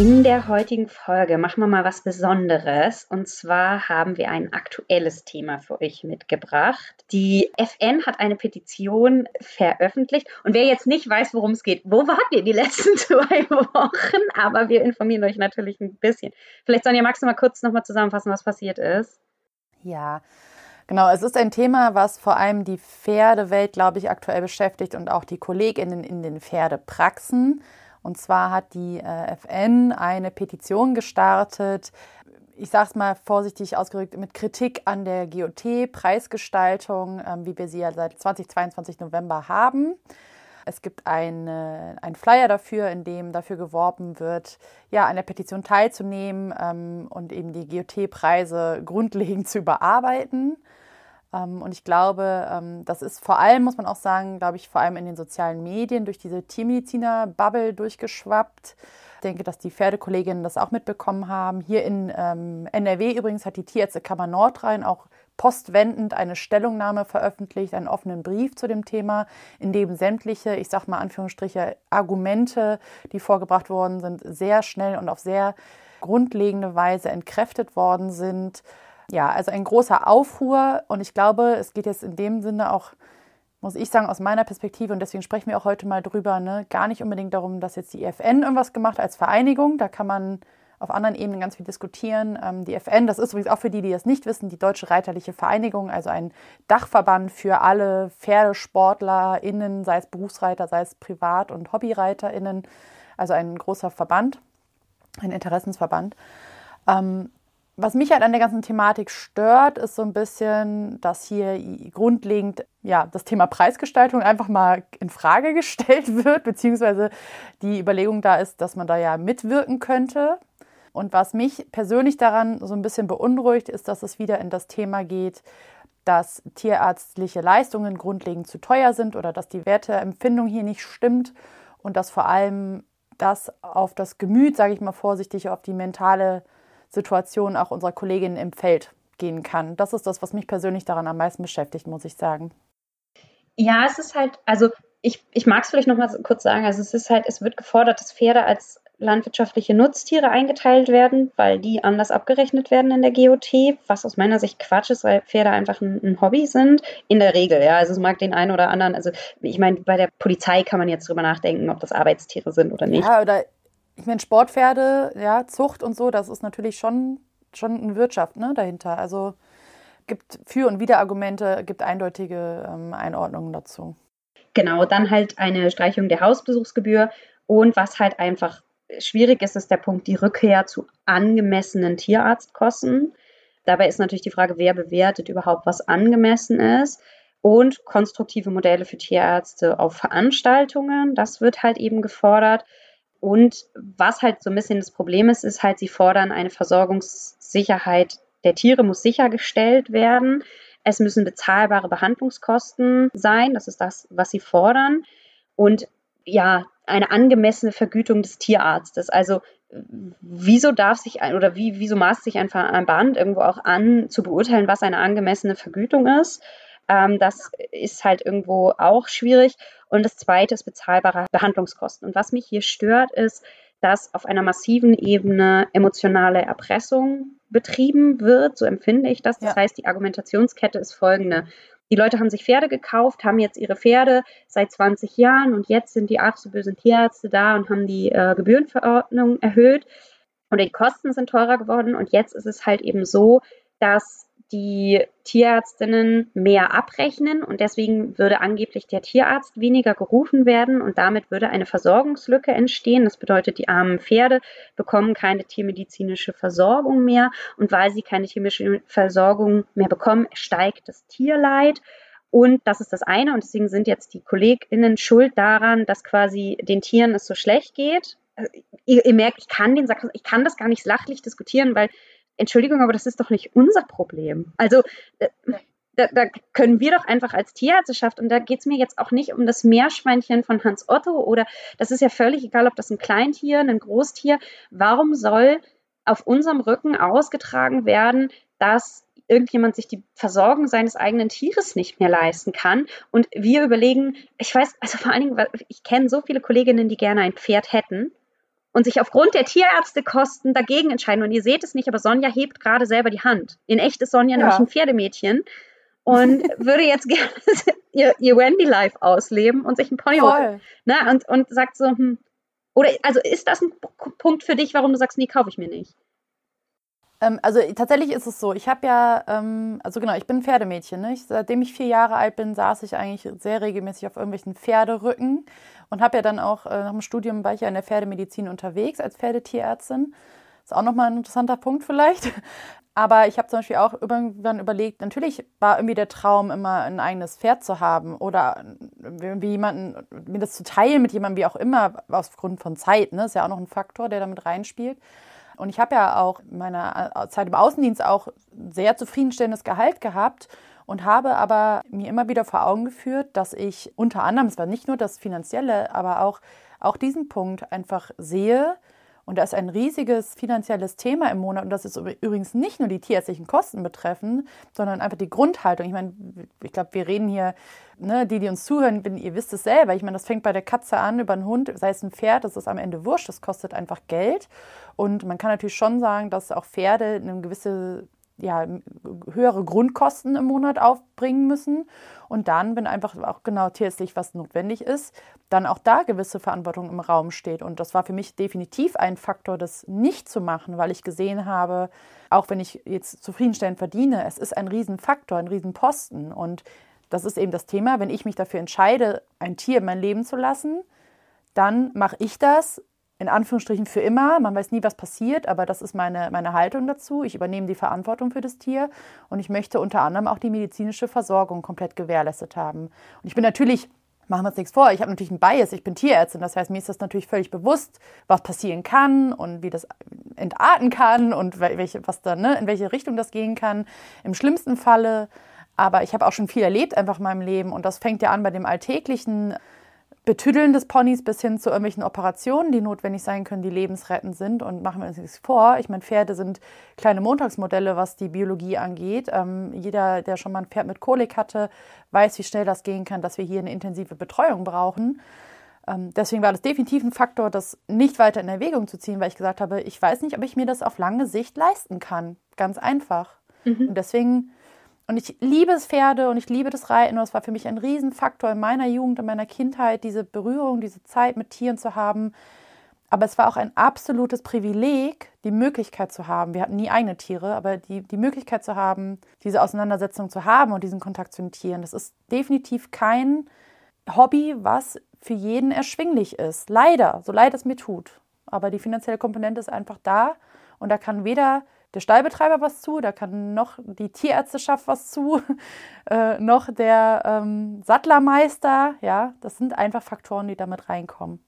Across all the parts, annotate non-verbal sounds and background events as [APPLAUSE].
In der heutigen Folge machen wir mal was Besonderes. Und zwar haben wir ein aktuelles Thema für euch mitgebracht. Die FN hat eine Petition veröffentlicht. Und wer jetzt nicht weiß, worum es geht, wo wart ihr die letzten [LAUGHS] zwei Wochen? Aber wir informieren euch natürlich ein bisschen. Vielleicht, Sonja, magst du mal kurz nochmal zusammenfassen, was passiert ist? Ja, Genau, es ist ein Thema, was vor allem die Pferdewelt, glaube ich, aktuell beschäftigt und auch die KollegInnen in den Pferdepraxen. Und zwar hat die äh, FN eine Petition gestartet, ich sage es mal vorsichtig ausgedrückt, mit Kritik an der GOT-Preisgestaltung, ähm, wie wir sie ja seit 2022 November haben. Es gibt einen Flyer dafür, in dem dafür geworben wird, ja, an der Petition teilzunehmen ähm, und eben die GOT-Preise grundlegend zu überarbeiten. Ähm, und ich glaube, ähm, das ist vor allem, muss man auch sagen, glaube ich, vor allem in den sozialen Medien durch diese Tiermediziner-Bubble durchgeschwappt. Ich denke, dass die Pferdekolleginnen das auch mitbekommen haben. Hier in ähm, NRW übrigens hat die Tierärztekammer Nordrhein auch postwendend eine Stellungnahme veröffentlicht, einen offenen Brief zu dem Thema, in dem sämtliche, ich sage mal Anführungsstriche, Argumente, die vorgebracht worden sind, sehr schnell und auf sehr grundlegende Weise entkräftet worden sind ja, also ein großer Aufruhr und ich glaube, es geht jetzt in dem Sinne auch, muss ich sagen, aus meiner Perspektive und deswegen sprechen wir auch heute mal drüber, ne, gar nicht unbedingt darum, dass jetzt die FN irgendwas gemacht als Vereinigung, da kann man auf anderen Ebenen ganz viel diskutieren. Ähm, die FN, das ist übrigens auch für die, die das nicht wissen, die Deutsche Reiterliche Vereinigung, also ein Dachverband für alle PferdesportlerInnen, sei es Berufsreiter, sei es Privat- und HobbyreiterInnen, also ein großer Verband, ein Interessensverband. Ähm, was mich halt an der ganzen Thematik stört, ist so ein bisschen, dass hier grundlegend ja, das Thema Preisgestaltung einfach mal in Frage [LAUGHS] gestellt wird, beziehungsweise die Überlegung da ist, dass man da ja mitwirken könnte. Und was mich persönlich daran so ein bisschen beunruhigt, ist, dass es wieder in das Thema geht, dass tierärztliche Leistungen grundlegend zu teuer sind oder dass die Werteempfindung hier nicht stimmt und dass vor allem das auf das Gemüt, sage ich mal vorsichtig, auf die mentale Situation auch unserer Kolleginnen im Feld gehen kann. Das ist das, was mich persönlich daran am meisten beschäftigt, muss ich sagen. Ja, es ist halt, also ich, ich mag es vielleicht noch mal kurz sagen, also es ist halt, es wird gefordert, dass Pferde als landwirtschaftliche Nutztiere eingeteilt werden, weil die anders abgerechnet werden in der GOT, was aus meiner Sicht Quatsch ist, weil Pferde einfach ein, ein Hobby sind. In der Regel, ja. Also es mag den einen oder anderen, also ich meine, bei der Polizei kann man jetzt drüber nachdenken, ob das Arbeitstiere sind oder nicht. Ja, oder ich meine, Sportpferde, ja, Zucht und so, das ist natürlich schon, schon eine Wirtschaft ne, dahinter. Also gibt Für- und Widerargumente, gibt eindeutige ähm, Einordnungen dazu. Genau, dann halt eine Streichung der Hausbesuchsgebühr und was halt einfach schwierig ist, ist der Punkt die Rückkehr zu angemessenen Tierarztkosten. Dabei ist natürlich die Frage, wer bewertet überhaupt, was angemessen ist. Und konstruktive Modelle für Tierärzte auf Veranstaltungen, das wird halt eben gefordert. Und was halt so ein bisschen das Problem ist, ist halt, sie fordern eine Versorgungssicherheit der Tiere muss sichergestellt werden. Es müssen bezahlbare Behandlungskosten sein. Das ist das, was sie fordern. Und ja, eine angemessene Vergütung des Tierarztes. Also wieso darf sich ein oder wie, wieso maßt sich ein Verband irgendwo auch an, zu beurteilen, was eine angemessene Vergütung ist? Ähm, das ist halt irgendwo auch schwierig. Und das zweite ist bezahlbare Behandlungskosten. Und was mich hier stört, ist, dass auf einer massiven Ebene emotionale Erpressung betrieben wird. So empfinde ich das. Das ja. heißt, die Argumentationskette ist folgende. Die Leute haben sich Pferde gekauft, haben jetzt ihre Pferde seit 20 Jahren und jetzt sind die ach so bösen Tierärzte da und haben die äh, Gebührenverordnung erhöht und die Kosten sind teurer geworden und jetzt ist es halt eben so, dass die Tierärztinnen mehr abrechnen und deswegen würde angeblich der Tierarzt weniger gerufen werden und damit würde eine Versorgungslücke entstehen. Das bedeutet, die armen Pferde bekommen keine tiermedizinische Versorgung mehr und weil sie keine tiermedizinische Versorgung mehr bekommen, steigt das Tierleid. Und das ist das eine. Und deswegen sind jetzt die KollegInnen schuld daran, dass quasi den Tieren es so schlecht geht. Also, ihr, ihr merkt, ich kann den ich kann das gar nicht sachlich diskutieren, weil Entschuldigung, aber das ist doch nicht unser Problem. Also äh, da, da, können wir doch einfach als Tierärzteschaft, und da geht es mir jetzt auch nicht um das Meerschweinchen von Hans Otto oder das ist ja völlig egal, ob das ein Kleintier, ein Großtier, warum soll auf unserem Rücken ausgetragen werden, dass irgendjemand sich die Versorgung seines eigenen Tieres nicht mehr leisten kann. Und wir überlegen, ich weiß, also vor allen Dingen, ich kenne so viele Kolleginnen, die gerne ein Pferd hätten und sich aufgrund der Tierärztekosten dagegen entscheiden. Und ihr seht es nicht, aber Sonja hebt gerade selber die Hand. In echt ist Sonja ja. nämlich ein Pferdemädchen und [LAUGHS] würde jetzt gerne [LAUGHS] ihr, ihr Wendy-Life ausleben und sich ein Pony holen. Ne? Und, und sagt so, hm, oder also ist das ein Punkt für dich, warum du sagst, nee, kaufe ich mir nicht? Ähm, also tatsächlich ist es so, ich habe ja, ähm, also genau, ich bin Pferdemädchen. Ne? Ich, seitdem ich vier Jahre alt bin, saß ich eigentlich sehr regelmäßig auf irgendwelchen Pferderücken und habe ja dann auch äh, nach dem Studium war ich ja in der Pferdemedizin unterwegs als Pferdetierärztin. Ist auch nochmal ein interessanter Punkt vielleicht. [LAUGHS] Aber ich habe zum Beispiel auch irgendwann überlegt, natürlich war irgendwie der Traum, immer ein eigenes Pferd zu haben oder irgendwie jemanden, mir das zu teilen mit jemandem, wie auch immer, aufgrund von Zeit. Ne? Ist ja auch noch ein Faktor, der damit reinspielt. Und ich habe ja auch in meiner äh, Zeit im Außendienst auch sehr zufriedenstellendes Gehalt gehabt und habe aber mir immer wieder vor Augen geführt, dass ich unter anderem, es war nicht nur das Finanzielle, aber auch, auch diesen Punkt einfach sehe, und da ist ein riesiges finanzielles Thema im Monat. Und das ist übrigens nicht nur die tierärztlichen Kosten betreffen, sondern einfach die Grundhaltung. Ich meine, ich glaube, wir reden hier, ne, die, die uns zuhören, ihr wisst es selber. Ich meine, das fängt bei der Katze an, über einen Hund, sei es ein Pferd, das ist am Ende wurscht, das kostet einfach Geld. Und man kann natürlich schon sagen, dass auch Pferde eine gewisse ja, höhere Grundkosten im Monat aufbringen müssen. Und dann, wenn einfach auch genau tierärztlich was notwendig ist, dann auch da gewisse Verantwortung im Raum steht. Und das war für mich definitiv ein Faktor, das nicht zu machen, weil ich gesehen habe, auch wenn ich jetzt zufriedenstellend verdiene, es ist ein Riesenfaktor, ein Riesenposten. Und das ist eben das Thema, wenn ich mich dafür entscheide, ein Tier in mein Leben zu lassen, dann mache ich das in Anführungsstrichen für immer. Man weiß nie, was passiert, aber das ist meine, meine Haltung dazu. Ich übernehme die Verantwortung für das Tier und ich möchte unter anderem auch die medizinische Versorgung komplett gewährleistet haben. Und ich bin natürlich, machen wir uns nichts vor, ich habe natürlich einen Bias, ich bin Tierärztin, das heißt, mir ist das natürlich völlig bewusst, was passieren kann und wie das entarten kann und welche, was dann, ne, in welche Richtung das gehen kann. Im schlimmsten Falle. Aber ich habe auch schon viel erlebt einfach in meinem Leben und das fängt ja an bei dem alltäglichen Betüdeln des Ponys bis hin zu irgendwelchen Operationen, die notwendig sein können, die lebensrettend sind. Und machen wir uns nichts vor. Ich meine, Pferde sind kleine Montagsmodelle, was die Biologie angeht. Ähm, jeder, der schon mal ein Pferd mit Kolik hatte, weiß, wie schnell das gehen kann, dass wir hier eine intensive Betreuung brauchen. Ähm, deswegen war das definitiv ein Faktor, das nicht weiter in Erwägung zu ziehen, weil ich gesagt habe, ich weiß nicht, ob ich mir das auf lange Sicht leisten kann. Ganz einfach. Mhm. Und deswegen und ich liebe es Pferde und ich liebe das Reiten. Und es war für mich ein Riesenfaktor in meiner Jugend, in meiner Kindheit, diese Berührung, diese Zeit mit Tieren zu haben. Aber es war auch ein absolutes Privileg, die Möglichkeit zu haben. Wir hatten nie eigene Tiere, aber die, die Möglichkeit zu haben, diese Auseinandersetzung zu haben und diesen Kontakt zu den Tieren. Das ist definitiv kein Hobby, was für jeden erschwinglich ist. Leider, so leid es mir tut. Aber die finanzielle Komponente ist einfach da und da kann weder der Stallbetreiber was zu, da kann noch die Tierärzteschaft was zu, [LAUGHS] äh, noch der ähm, Sattlermeister. Ja, das sind einfach Faktoren, die damit reinkommen.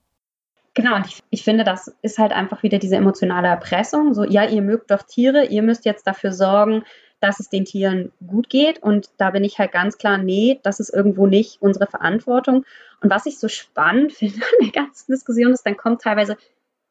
Genau, und ich, ich, finde, das ist halt einfach wieder diese emotionale Erpressung. So, ja, ihr mögt doch Tiere, ihr müsst jetzt dafür sorgen, dass es den Tieren gut geht. Und da bin ich halt ganz klar, nee, das ist irgendwo nicht unsere Verantwortung. Und was ich so spannend [LAUGHS] finde an der ganzen Diskussion ist, dann kommt teilweise,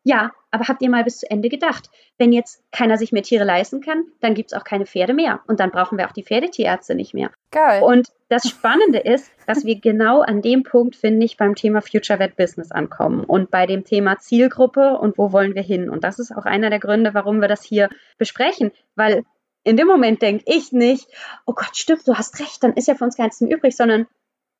ja, aber habt ihr mal bis zu Ende gedacht? Wenn jetzt keiner sich mehr Tiere leisten kann, dann gibt es auch keine Pferde mehr. Und dann brauchen wir auch die Pferdetierärzte nicht mehr. Geil. Und das Spannende ist, dass wir genau an dem Punkt, finde ich, beim Thema Future Vet Business ankommen und bei dem Thema Zielgruppe und wo wollen wir hin. Und das ist auch einer der Gründe, warum wir das hier besprechen, weil in dem Moment denke ich nicht, oh Gott, stimmt, du hast recht, dann ist ja für uns gar nichts mehr übrig, sondern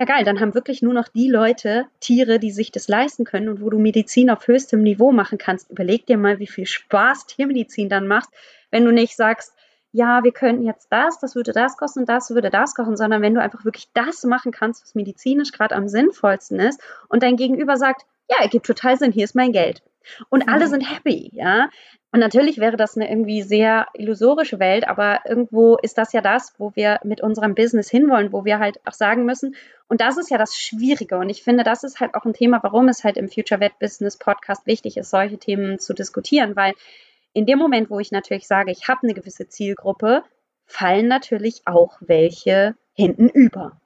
ja geil, dann haben wirklich nur noch die Leute Tiere, die sich das leisten können und wo du Medizin auf höchstem Niveau machen kannst. Überleg dir mal, wie viel Spaß Tiermedizin dann macht, wenn du nicht sagst, ja, wir könnten jetzt das, das würde das kosten und das würde das kochen, sondern wenn du einfach wirklich das machen kannst, was medizinisch gerade am sinnvollsten ist und dein Gegenüber sagt, ja, ergibt total Sinn, hier ist mein Geld. Und alle mhm. sind happy, ja. Und natürlich wäre das eine irgendwie sehr illusorische Welt, aber irgendwo ist das ja das, wo wir mit unserem Business hinwollen, wo wir halt auch sagen müssen, und das ist ja das Schwierige. Und ich finde, das ist halt auch ein Thema, warum es halt im Future Vet Business Podcast wichtig ist, solche Themen zu diskutieren, weil in dem Moment, wo ich natürlich sage, ich habe eine gewisse Zielgruppe, fallen natürlich auch welche hinten über.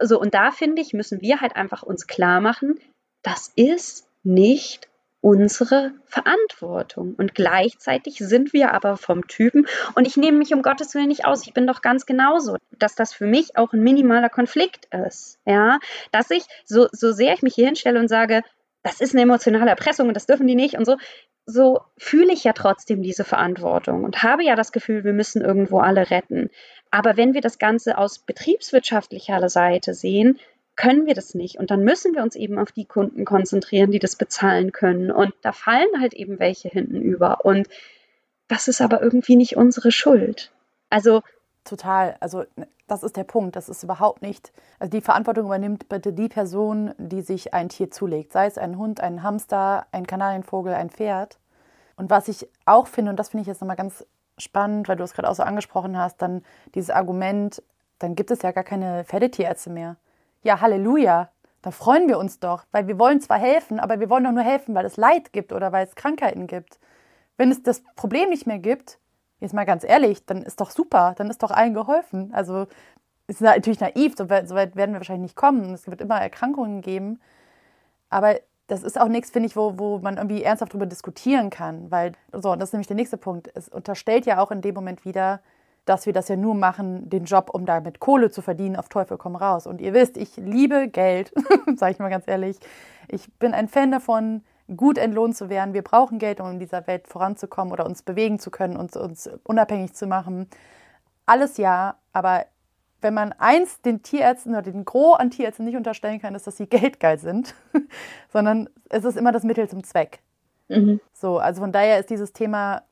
So, und da finde ich, müssen wir halt einfach uns klar machen, das ist nicht unsere Verantwortung. Und gleichzeitig sind wir aber vom Typen, und ich nehme mich um Gottes Willen nicht aus, ich bin doch ganz genauso, dass das für mich auch ein minimaler Konflikt ist. Ja, dass ich, so, so sehr ich mich hier hinstelle und sage, das ist eine emotionale Erpressung und das dürfen die nicht und so, so fühle ich ja trotzdem diese Verantwortung und habe ja das Gefühl, wir müssen irgendwo alle retten. Aber wenn wir das Ganze aus betriebswirtschaftlicher Seite sehen, können wir das nicht. Und dann müssen wir uns eben auf die Kunden konzentrieren, die das bezahlen können. Und da fallen halt eben welche hinten über. Und das ist aber irgendwie nicht unsere Schuld. Also. Total. Also, das ist der Punkt. Das ist überhaupt nicht. Also, die Verantwortung übernimmt bitte die Person, die sich ein Tier zulegt. Sei es ein Hund, ein Hamster, ein Kanarienvogel, ein Pferd. Und was ich auch finde, und das finde ich jetzt nochmal ganz spannend, weil du es gerade auch so angesprochen hast, dann dieses Argument, dann gibt es ja gar keine Pferdetierärzte mehr. Ja, Halleluja, da freuen wir uns doch, weil wir wollen zwar helfen, aber wir wollen doch nur helfen, weil es Leid gibt oder weil es Krankheiten gibt. Wenn es das Problem nicht mehr gibt, jetzt mal ganz ehrlich, dann ist doch super, dann ist doch allen geholfen. Also ist natürlich naiv, so weit, so weit werden wir wahrscheinlich nicht kommen. Es wird immer Erkrankungen geben. Aber das ist auch nichts, finde ich, wo, wo man irgendwie ernsthaft darüber diskutieren kann. Weil, so, und das ist nämlich der nächste Punkt. Es unterstellt ja auch in dem Moment wieder, dass wir das ja nur machen, den Job, um damit Kohle zu verdienen, auf Teufel komm raus. Und ihr wisst, ich liebe Geld, [LAUGHS] sage ich mal ganz ehrlich. Ich bin ein Fan davon, gut entlohnt zu werden. Wir brauchen Geld, um in dieser Welt voranzukommen oder uns bewegen zu können, uns, uns unabhängig zu machen. Alles ja, aber wenn man eins den Tierärzten oder den Gros an Tierärzten nicht unterstellen kann, ist, dass sie [LAUGHS] geldgeil sind, sondern es ist immer das Mittel zum Zweck. Mhm. So, also von daher ist dieses Thema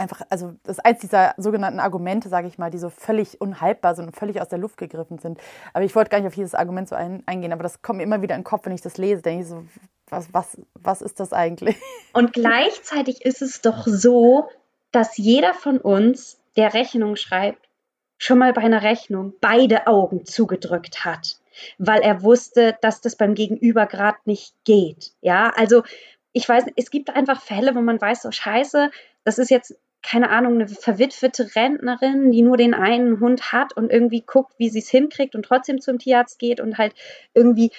einfach, also das ist eins dieser sogenannten Argumente, sage ich mal, die so völlig unhaltbar sind und völlig aus der Luft gegriffen sind. Aber ich wollte gar nicht auf dieses Argument so ein, eingehen, aber das kommt mir immer wieder in den Kopf, wenn ich das lese, denke ich so, was, was, was ist das eigentlich? [LAUGHS] Und gleichzeitig ist es doch so, dass jeder von uns, der Rechnung schreibt, schon mal bei einer Rechnung beide Augen zugedrückt hat, weil er wusste, dass das beim Gegenüber gerade nicht geht. Ja, also ich weiß, es gibt einfach Fälle, wo man weiß, so scheiße, das ist jetzt keine Ahnung, eine verwitwete Rentnerin, die nur den einen Hund hat und irgendwie guckt, wie sie es hinkriegt und trotzdem zum Tierarzt geht und halt irgendwie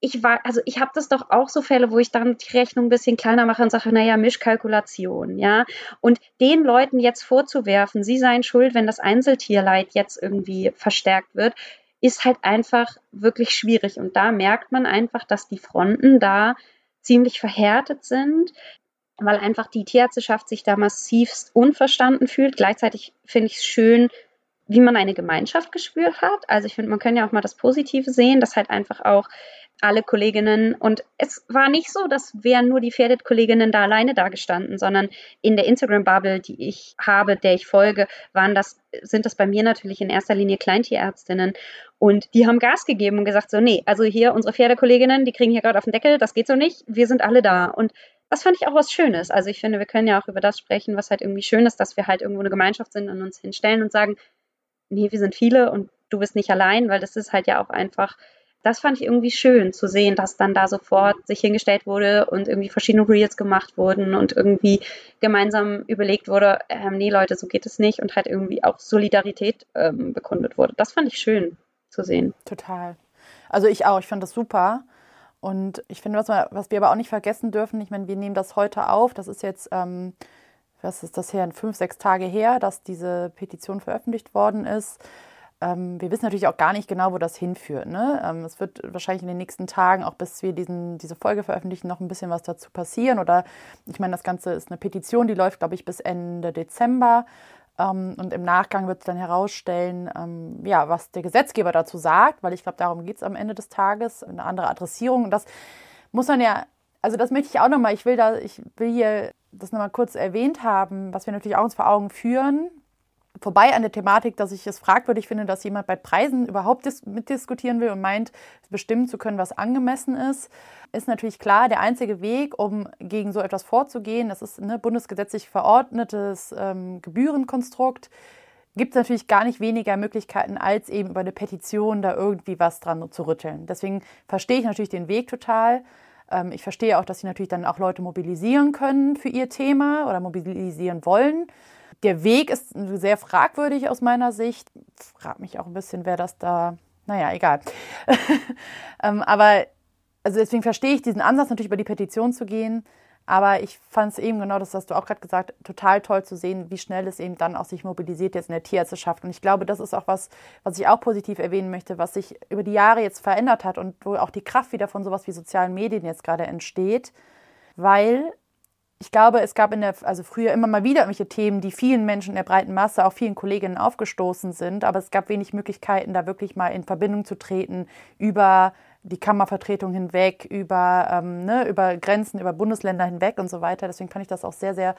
ich war, also ich habe das doch auch so Fälle, wo ich dann die Rechnung ein bisschen kleiner mache und sage, naja, Mischkalkulation, ja. Und den Leuten jetzt vorzuwerfen, sie seien schuld, wenn das Einzeltierleid jetzt irgendwie verstärkt wird, ist halt einfach wirklich schwierig. Und da merkt man einfach, dass die Fronten da ziemlich verhärtet sind, weil einfach die Tierärzteschaft sich da massivst unverstanden fühlt. Gleichzeitig finde ich es schön, wie man eine Gemeinschaft gespürt hat. Also ich finde, man kann ja auch mal das Positive sehen, dass halt einfach auch alle Kolleginnen und es war nicht so, dass wären nur die Pferdet-Kolleginnen da alleine dagestanden, sondern in der Instagram-Bubble, die ich habe, der ich folge, waren das, sind das bei mir natürlich in erster Linie Kleintierärztinnen und die haben Gas gegeben und gesagt so, nee, also hier unsere Pferdekolleginnen, die kriegen hier gerade auf den Deckel, das geht so nicht, wir sind alle da und das fand ich auch was Schönes. Also ich finde, wir können ja auch über das sprechen, was halt irgendwie schön ist, dass wir halt irgendwo eine Gemeinschaft sind und uns hinstellen und sagen, nee, wir sind viele und du bist nicht allein, weil das ist halt ja auch einfach das fand ich irgendwie schön zu sehen, dass dann da sofort sich hingestellt wurde und irgendwie verschiedene Reels gemacht wurden und irgendwie gemeinsam überlegt wurde, ähm, nee Leute, so geht es nicht und halt irgendwie auch Solidarität ähm, bekundet wurde. Das fand ich schön zu sehen. Total. Also ich auch, ich fand das super. Und ich finde, was, wir, was wir aber auch nicht vergessen dürfen, ich meine, wir nehmen das heute auf, das ist jetzt, ähm, was ist das her, fünf, sechs Tage her, dass diese Petition veröffentlicht worden ist. Ähm, wir wissen natürlich auch gar nicht genau, wo das hinführt. Ne? Ähm, es wird wahrscheinlich in den nächsten Tagen, auch bis wir diesen, diese Folge veröffentlichen, noch ein bisschen was dazu passieren. Oder ich meine, das Ganze ist eine Petition, die läuft, glaube ich, bis Ende Dezember. Ähm, und im Nachgang wird es dann herausstellen, ähm, ja, was der Gesetzgeber dazu sagt, weil ich glaube, darum geht es am Ende des Tages, eine andere Adressierung. Und das muss man ja, also das möchte ich auch nochmal, ich will da, ich will hier das nochmal kurz erwähnt haben, was wir natürlich auch uns vor Augen führen, vorbei an der Thematik, dass ich es fragwürdig finde, dass jemand bei Preisen überhaupt mitdiskutieren will und meint, bestimmen zu können, was angemessen ist, ist natürlich klar, der einzige Weg, um gegen so etwas vorzugehen, das ist ein ne, bundesgesetzlich verordnetes ähm, Gebührenkonstrukt, gibt es natürlich gar nicht weniger Möglichkeiten, als eben über eine Petition da irgendwie was dran zu rütteln. Deswegen verstehe ich natürlich den Weg total. Ähm, ich verstehe auch, dass sie natürlich dann auch Leute mobilisieren können für ihr Thema oder mobilisieren wollen der Weg ist sehr fragwürdig aus meiner Sicht. Frag mich auch ein bisschen, wer das da. Naja, egal. [LAUGHS] ähm, aber also deswegen verstehe ich diesen Ansatz, natürlich über die Petition zu gehen. Aber ich fand es eben genau, das hast du auch gerade gesagt, total toll zu sehen, wie schnell es eben dann auch sich mobilisiert jetzt in der Tierärzteschaft. Und ich glaube, das ist auch was, was ich auch positiv erwähnen möchte, was sich über die Jahre jetzt verändert hat und wo auch die Kraft wieder von sowas wie sozialen Medien jetzt gerade entsteht. Weil ich glaube, es gab in der, also früher immer mal wieder irgendwelche Themen, die vielen Menschen in der breiten Masse, auch vielen Kolleginnen aufgestoßen sind, aber es gab wenig Möglichkeiten, da wirklich mal in Verbindung zu treten über die Kammervertretung hinweg, über, ähm, ne, über Grenzen, über Bundesländer hinweg und so weiter. Deswegen fand ich das auch sehr, sehr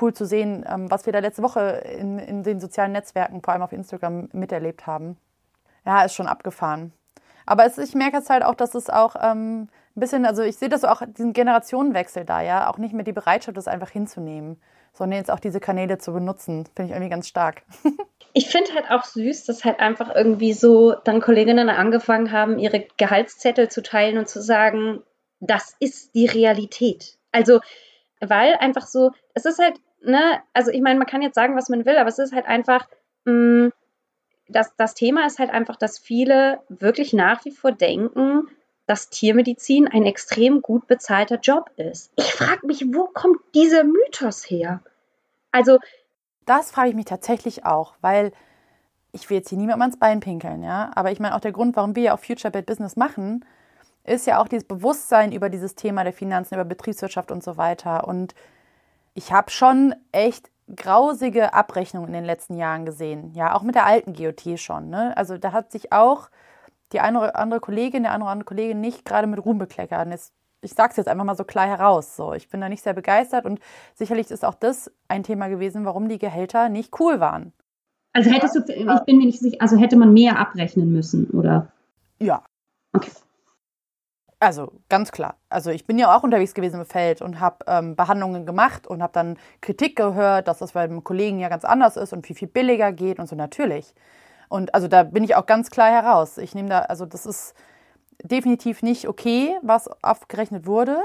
cool zu sehen, ähm, was wir da letzte Woche in, in den sozialen Netzwerken, vor allem auf Instagram, miterlebt haben. Ja, ist schon abgefahren. Aber es, ich merke jetzt halt auch, dass es auch ähm, ein bisschen, also ich sehe das auch, diesen Generationenwechsel da, ja, auch nicht mehr die Bereitschaft, das einfach hinzunehmen, sondern jetzt auch diese Kanäle zu benutzen, finde ich irgendwie ganz stark. [LAUGHS] ich finde halt auch süß, dass halt einfach irgendwie so dann Kolleginnen angefangen haben, ihre Gehaltszettel zu teilen und zu sagen, das ist die Realität. Also, weil einfach so, es ist halt, ne, also ich meine, man kann jetzt sagen, was man will, aber es ist halt einfach, mh, mm, das, das Thema ist halt einfach, dass viele wirklich nach wie vor denken, dass Tiermedizin ein extrem gut bezahlter Job ist. Ich frage mich, wo kommt dieser Mythos her? Also das frage ich mich tatsächlich auch, weil ich will jetzt hier niemandem ans Bein pinkeln, ja. Aber ich meine, auch der Grund, warum wir ja auch Future Bad Business machen, ist ja auch dieses Bewusstsein über dieses Thema der Finanzen, über Betriebswirtschaft und so weiter. Und ich habe schon echt grausige Abrechnungen in den letzten Jahren gesehen. Ja, auch mit der alten GOT schon. Ne? Also da hat sich auch die eine oder andere Kollegin, der eine oder andere Kollegin nicht gerade mit Ruhm bekleckert. Und jetzt ich sage es jetzt einfach mal so klar heraus. So, ich bin da nicht sehr begeistert und sicherlich ist auch das ein Thema gewesen, warum die Gehälter nicht cool waren. Also hättest du, ich bin mir nicht sicher, also hätte man mehr abrechnen müssen, oder? Ja. Okay. Also ganz klar. Also ich bin ja auch unterwegs gewesen im Feld und habe ähm, Behandlungen gemacht und habe dann Kritik gehört, dass das bei einem Kollegen ja ganz anders ist und viel, viel billiger geht und so natürlich. Und also da bin ich auch ganz klar heraus. Ich nehme da, also das ist, definitiv nicht okay, was abgerechnet wurde.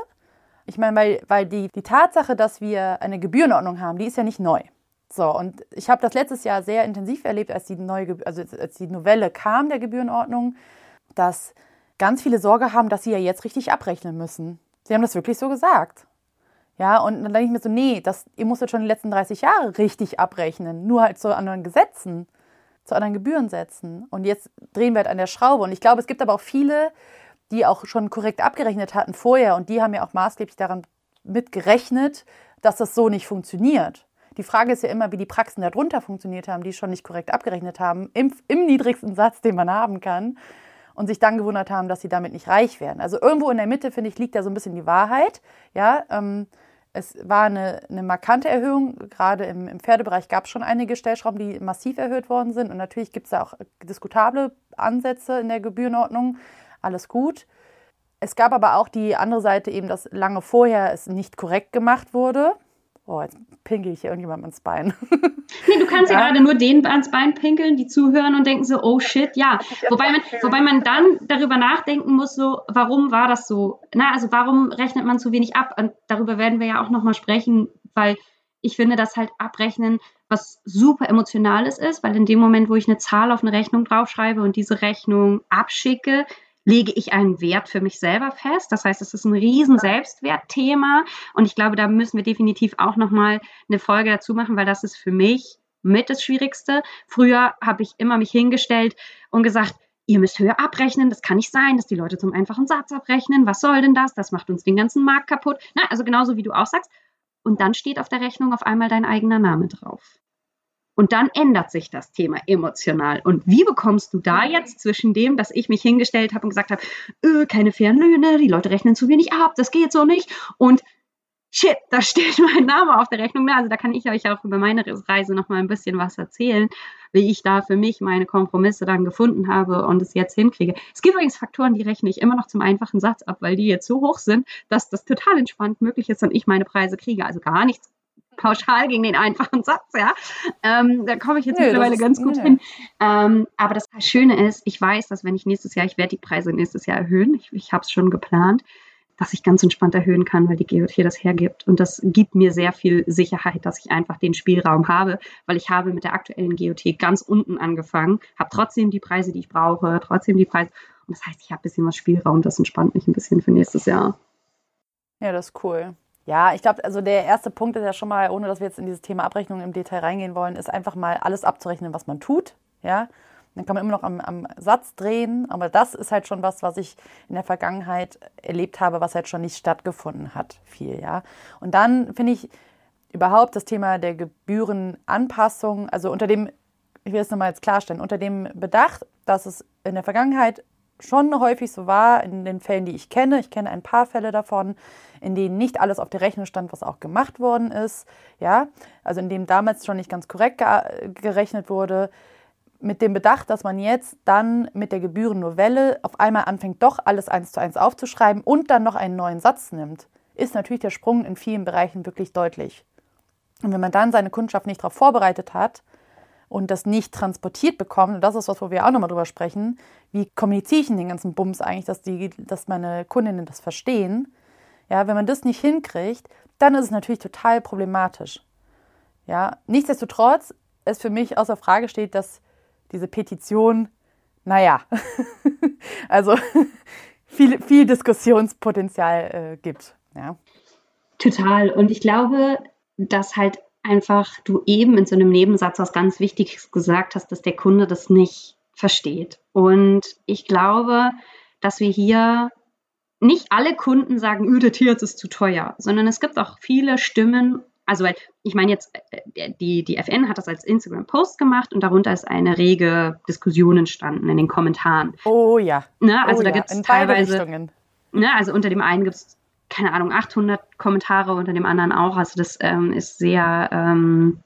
Ich meine, weil, weil die, die Tatsache, dass wir eine Gebührenordnung haben, die ist ja nicht neu. So, und ich habe das letztes Jahr sehr intensiv erlebt, als die neue, also als die Novelle kam der Gebührenordnung, dass ganz viele Sorge haben, dass sie ja jetzt richtig abrechnen müssen. Sie haben das wirklich so gesagt. Ja, und dann denke ich mir so, nee, das, ihr musstet schon die letzten 30 Jahre richtig abrechnen, nur halt zu anderen Gesetzen zu anderen Gebühren setzen. Und jetzt drehen wir halt an der Schraube. Und ich glaube, es gibt aber auch viele, die auch schon korrekt abgerechnet hatten vorher und die haben ja auch maßgeblich daran mitgerechnet, dass das so nicht funktioniert. Die Frage ist ja immer, wie die Praxen darunter funktioniert haben, die schon nicht korrekt abgerechnet haben, im, im niedrigsten Satz, den man haben kann, und sich dann gewundert haben, dass sie damit nicht reich werden. Also irgendwo in der Mitte, finde ich, liegt da so ein bisschen die Wahrheit. Ja, ähm, es war eine, eine markante Erhöhung. Gerade im, im Pferdebereich gab es schon einige Stellschrauben, die massiv erhöht worden sind. Und natürlich gibt es da auch diskutable Ansätze in der Gebührenordnung. Alles gut. Es gab aber auch die andere Seite eben, dass lange vorher es nicht korrekt gemacht wurde. Oh, jetzt pinkel ich hier irgendjemand ans Bein. [LAUGHS] Nee, du kannst ja, ja gerade nur denen ans Bein pinkeln, die zuhören und denken so, oh shit, ja. [LAUGHS] Wobei man, wobei man dann darüber nachdenken muss, so, warum war das so? Na, also warum rechnet man zu wenig ab? Und darüber werden wir ja auch nochmal sprechen, weil ich finde, dass halt Abrechnen was super Emotionales ist, weil in dem Moment, wo ich eine Zahl auf eine Rechnung draufschreibe und diese Rechnung abschicke, lege ich einen Wert für mich selber fest. Das heißt, es ist ein riesen Selbstwertthema und ich glaube, da müssen wir definitiv auch nochmal eine Folge dazu machen, weil das ist für mich mit das Schwierigste. Früher habe ich immer mich hingestellt und gesagt, ihr müsst höher abrechnen, das kann nicht sein, dass die Leute zum einfachen Satz abrechnen. Was soll denn das? Das macht uns den ganzen Markt kaputt. Na, also genauso wie du auch sagst. Und dann steht auf der Rechnung auf einmal dein eigener Name drauf. Und dann ändert sich das Thema emotional. Und wie bekommst du da jetzt zwischen dem, dass ich mich hingestellt habe und gesagt habe, öh, keine fairen Löhne, die Leute rechnen zu wenig ab, das geht so nicht. Und shit, da steht [LAUGHS] mein Name auf der Rechnung. Also da kann ich euch auch über meine Reise noch mal ein bisschen was erzählen, wie ich da für mich meine Kompromisse dann gefunden habe und es jetzt hinkriege. Es gibt übrigens Faktoren, die rechne ich immer noch zum einfachen Satz ab, weil die jetzt so hoch sind, dass das total entspannt möglich ist und ich meine Preise kriege. Also gar nichts pauschal gegen den einfachen Satz, ja. Ähm, da komme ich jetzt Nö, mittlerweile ganz gut hin. Ähm, aber das Schöne ist, ich weiß, dass wenn ich nächstes Jahr, ich werde die Preise nächstes Jahr erhöhen, ich, ich habe es schon geplant. dass ich ganz entspannt erhöhen kann, weil die GOT das hergibt. Und das gibt mir sehr viel Sicherheit, dass ich einfach den Spielraum habe, weil ich habe mit der aktuellen GOT ganz unten angefangen, habe trotzdem die Preise, die ich brauche, trotzdem die Preise. Und das heißt, ich habe ein bisschen was Spielraum. Das entspannt mich ein bisschen für nächstes Jahr. Ja, das ist cool. Ja, ich glaube, also der erste Punkt ist ja schon mal, ohne dass wir jetzt in dieses Thema Abrechnung im Detail reingehen wollen, ist einfach mal alles abzurechnen, was man tut. Ja, dann kann man immer noch am, am, Satz drehen, aber das ist halt schon was, was ich in der Vergangenheit erlebt habe, was halt schon nicht stattgefunden hat, viel, ja. Und dann finde ich überhaupt das Thema der Gebührenanpassung, also unter dem, ich will es nochmal jetzt klarstellen, unter dem Bedacht, dass es in der Vergangenheit schon häufig so war, in den Fällen, die ich kenne, ich kenne ein paar Fälle davon, in denen nicht alles auf der Rechnung stand, was auch gemacht worden ist, ja, also in dem damals schon nicht ganz korrekt gerechnet wurde, mit dem Bedacht, dass man jetzt dann mit der Gebührennovelle auf einmal anfängt, doch alles eins zu eins aufzuschreiben und dann noch einen neuen Satz nimmt, ist natürlich der Sprung in vielen Bereichen wirklich deutlich. Und wenn man dann seine Kundschaft nicht darauf vorbereitet hat und das nicht transportiert bekommt, und das ist was, wo wir auch nochmal drüber sprechen, wie kommuniziere ich in den ganzen Bums eigentlich, dass, die, dass meine Kundinnen das verstehen, ja, wenn man das nicht hinkriegt, dann ist es natürlich total problematisch. Ja, nichtsdestotrotz es für mich außer Frage steht, dass diese Petition, naja, [LAUGHS] also [LAUGHS] viel, viel Diskussionspotenzial äh, gibt. Ja. Total. Und ich glaube, dass halt einfach du eben in so einem Nebensatz was ganz Wichtiges gesagt hast, dass der Kunde das nicht versteht. Und ich glaube, dass wir hier nicht alle Kunden sagen, der Tierarzt ist zu teuer, sondern es gibt auch viele Stimmen also weil ich meine jetzt, äh, die, die FN hat das als Instagram-Post gemacht und darunter ist eine rege Diskussion entstanden in den Kommentaren. Oh ja. Ne? Also oh, da ja. gibt es teilweise, ne? also unter dem einen gibt es, keine Ahnung, 800 Kommentare, unter dem anderen auch. Also das ähm, ist sehr ähm,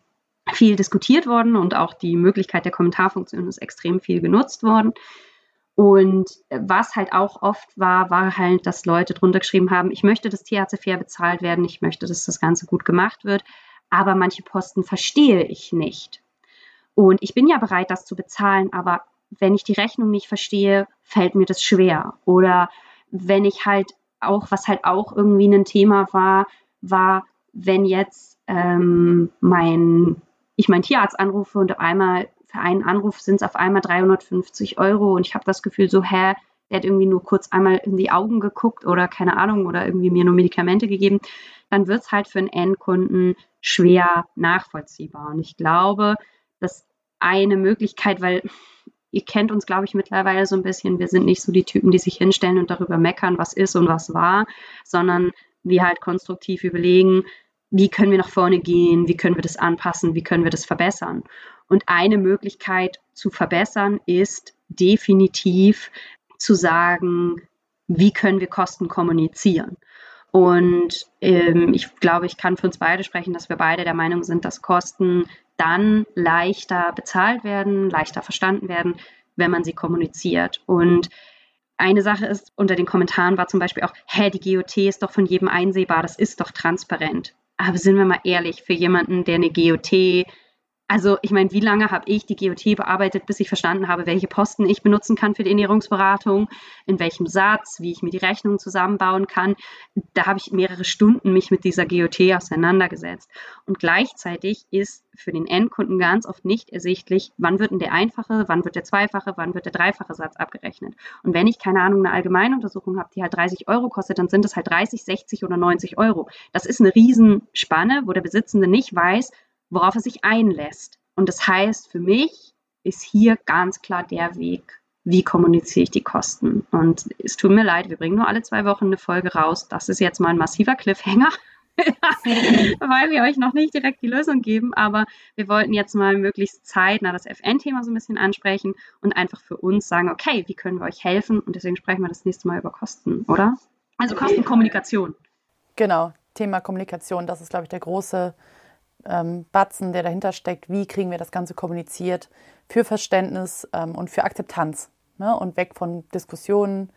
viel diskutiert worden und auch die Möglichkeit der Kommentarfunktion ist extrem viel genutzt worden. Und was halt auch oft war, war halt, dass Leute drunter geschrieben haben, ich möchte, dass Tierärzte fair bezahlt werden, ich möchte, dass das Ganze gut gemacht wird, aber manche Posten verstehe ich nicht. Und ich bin ja bereit, das zu bezahlen, aber wenn ich die Rechnung nicht verstehe, fällt mir das schwer. Oder wenn ich halt auch, was halt auch irgendwie ein Thema war, war, wenn jetzt ähm, mein, ich meinen Tierarzt anrufe und auf einmal für einen Anruf sind es auf einmal 350 Euro und ich habe das Gefühl so, hä, der hat irgendwie nur kurz einmal in die Augen geguckt oder keine Ahnung oder irgendwie mir nur Medikamente gegeben, dann wird es halt für einen Endkunden schwer nachvollziehbar. Und ich glaube, dass eine Möglichkeit, weil ihr kennt uns, glaube ich, mittlerweile so ein bisschen, wir sind nicht so die Typen, die sich hinstellen und darüber meckern, was ist und was war, sondern wir halt konstruktiv überlegen, wie können wir nach vorne gehen, wie können wir das anpassen, wie können wir das verbessern. Und eine Möglichkeit zu verbessern ist definitiv zu sagen, wie können wir Kosten kommunizieren. Und ähm, ich glaube, ich kann für uns beide sprechen, dass wir beide der Meinung sind, dass Kosten dann leichter bezahlt werden, leichter verstanden werden, wenn man sie kommuniziert. Und eine Sache ist, unter den Kommentaren war zum Beispiel auch, hä, die GOT ist doch von jedem einsehbar, das ist doch transparent. Aber sind wir mal ehrlich, für jemanden, der eine GOT also ich meine, wie lange habe ich die GOT bearbeitet, bis ich verstanden habe, welche Posten ich benutzen kann für die Ernährungsberatung, in welchem Satz, wie ich mir die Rechnung zusammenbauen kann. Da habe ich mehrere Stunden mich mit dieser GOT auseinandergesetzt. Und gleichzeitig ist für den Endkunden ganz oft nicht ersichtlich, wann wird denn der einfache, wann wird der zweifache, wann wird der dreifache Satz abgerechnet. Und wenn ich, keine Ahnung, eine Allgemeinuntersuchung habe, die halt 30 Euro kostet, dann sind es halt 30, 60 oder 90 Euro. Das ist eine Riesenspanne, wo der Besitzende nicht weiß, worauf er sich einlässt. Und das heißt, für mich ist hier ganz klar der Weg, wie kommuniziere ich die Kosten. Und es tut mir leid, wir bringen nur alle zwei Wochen eine Folge raus. Das ist jetzt mal ein massiver Cliffhanger. [LAUGHS] weil wir euch noch nicht direkt die Lösung geben, aber wir wollten jetzt mal möglichst zeitnah das FN-Thema so ein bisschen ansprechen und einfach für uns sagen, okay, wie können wir euch helfen? Und deswegen sprechen wir das nächste Mal über Kosten, oder? Also Kostenkommunikation. Genau, Thema Kommunikation, das ist, glaube ich, der große ähm, Batzen, der dahinter steckt, wie kriegen wir das Ganze kommuniziert für Verständnis ähm, und für Akzeptanz ne? und weg von Diskussionen.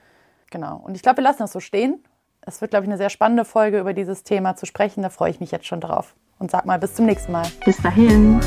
Genau. Und ich glaube, wir lassen das so stehen. Es wird, glaube ich, eine sehr spannende Folge über dieses Thema zu sprechen. Da freue ich mich jetzt schon drauf. Und sag mal, bis zum nächsten Mal. Bis dahin.